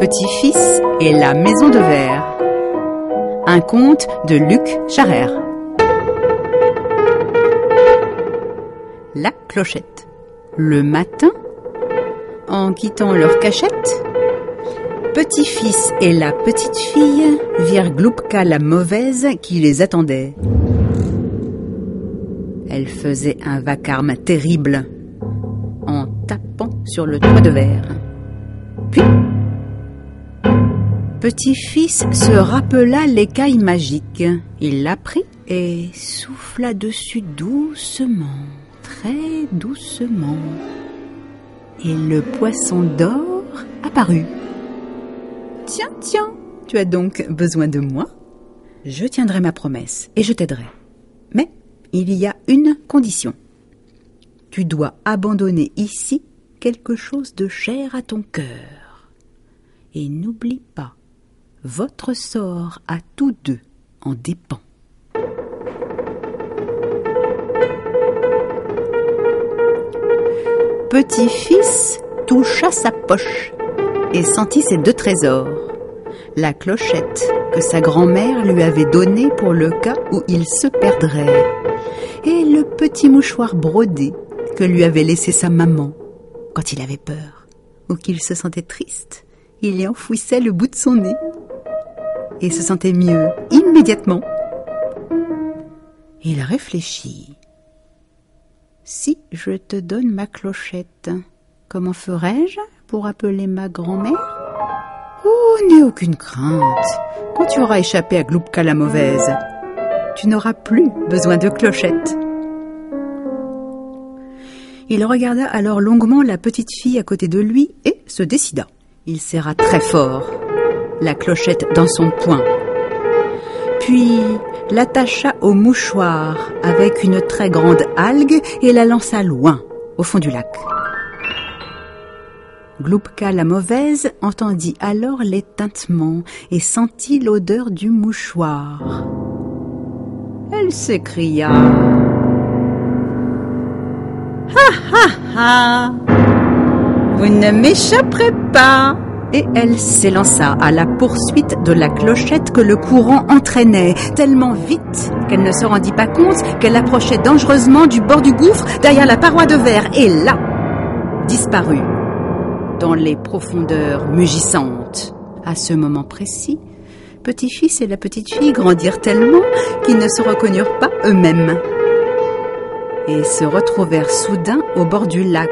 Petit-fils et la maison de verre. Un conte de Luc Charrère. La clochette. Le matin, en quittant leur cachette, Petit-fils et la petite fille virent Gloupka la mauvaise qui les attendait. Elle faisait un vacarme terrible en tapant sur le toit de verre. Puis, Petit-fils se rappela l'écaille magique. Il la prit et souffla dessus doucement, très doucement. Et le poisson d'or apparut. Tiens, tiens, tu as donc besoin de moi Je tiendrai ma promesse et je t'aiderai. Mais il y a une condition. Tu dois abandonner ici quelque chose de cher à ton cœur. Et n'oublie pas, votre sort à tous deux en dépend. Petit-fils toucha sa poche et sentit ses deux trésors. La clochette que sa grand-mère lui avait donnée pour le cas où il se perdrait, et le petit mouchoir brodé que lui avait laissé sa maman quand il avait peur ou qu'il se sentait triste. Il y enfouissait le bout de son nez et se sentait mieux immédiatement. Il réfléchit. Si je te donne ma clochette, comment ferais-je pour appeler ma grand-mère? Oh, n'aie aucune crainte. Quand tu auras échappé à Gloupka la mauvaise, tu n'auras plus besoin de clochette. Il regarda alors longuement la petite fille à côté de lui et se décida. Il serra très fort la clochette dans son poing, puis l'attacha au mouchoir avec une très grande algue et la lança loin, au fond du lac. Gloupka la mauvaise entendit alors les tintements et sentit l'odeur du mouchoir. Elle s'écria Ha ha ha Vous ne m'échapperez pas et elle s'élança à la poursuite de la clochette que le courant entraînait, tellement vite qu'elle ne se rendit pas compte qu'elle approchait dangereusement du bord du gouffre derrière la paroi de verre, et là, disparut dans les profondeurs mugissantes. À ce moment précis, petit-fils et la petite fille grandirent tellement qu'ils ne se reconnurent pas eux-mêmes et se retrouvèrent soudain au bord du lac,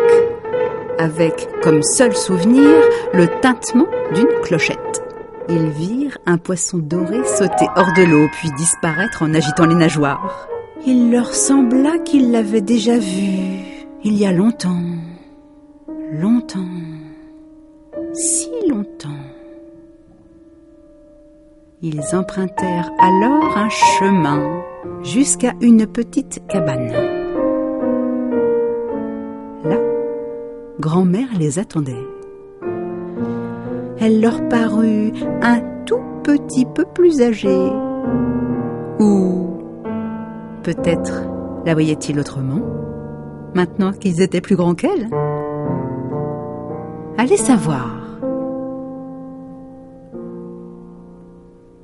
avec comme seul souvenir le tintement d'une clochette. Ils virent un poisson doré sauter hors de l'eau puis disparaître en agitant les nageoires. Il leur sembla qu'ils l'avaient déjà vu il y a longtemps, longtemps si longtemps. Ils empruntèrent alors un chemin jusqu'à une petite cabane. Là, grand-mère les attendait. Elle leur parut un tout petit peu plus âgée. Ou peut-être la voyait-il autrement, maintenant qu'ils étaient plus grands qu'elle? Allez savoir.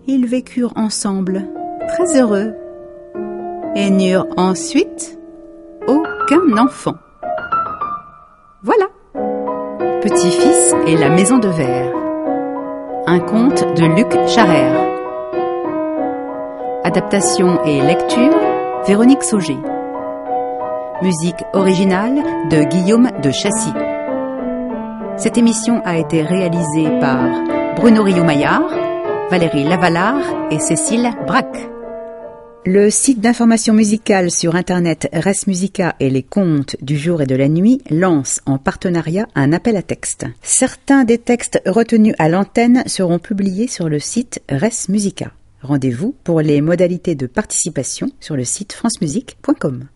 Ils vécurent ensemble, très heureux, et n'eurent ensuite aucun enfant. Petit-fils et la maison de verre. Un conte de Luc Charrère. Adaptation et lecture Véronique Sauger. Musique originale de Guillaume de Chassis. Cette émission a été réalisée par Bruno Rio-Maillard, Valérie Lavalard et Cécile Braque. Le site d'information musicale sur Internet Res Musica et les contes du jour et de la nuit lance en partenariat un appel à texte. Certains des textes retenus à l'antenne seront publiés sur le site Res Musica. Rendez-vous pour les modalités de participation sur le site francemusique.com.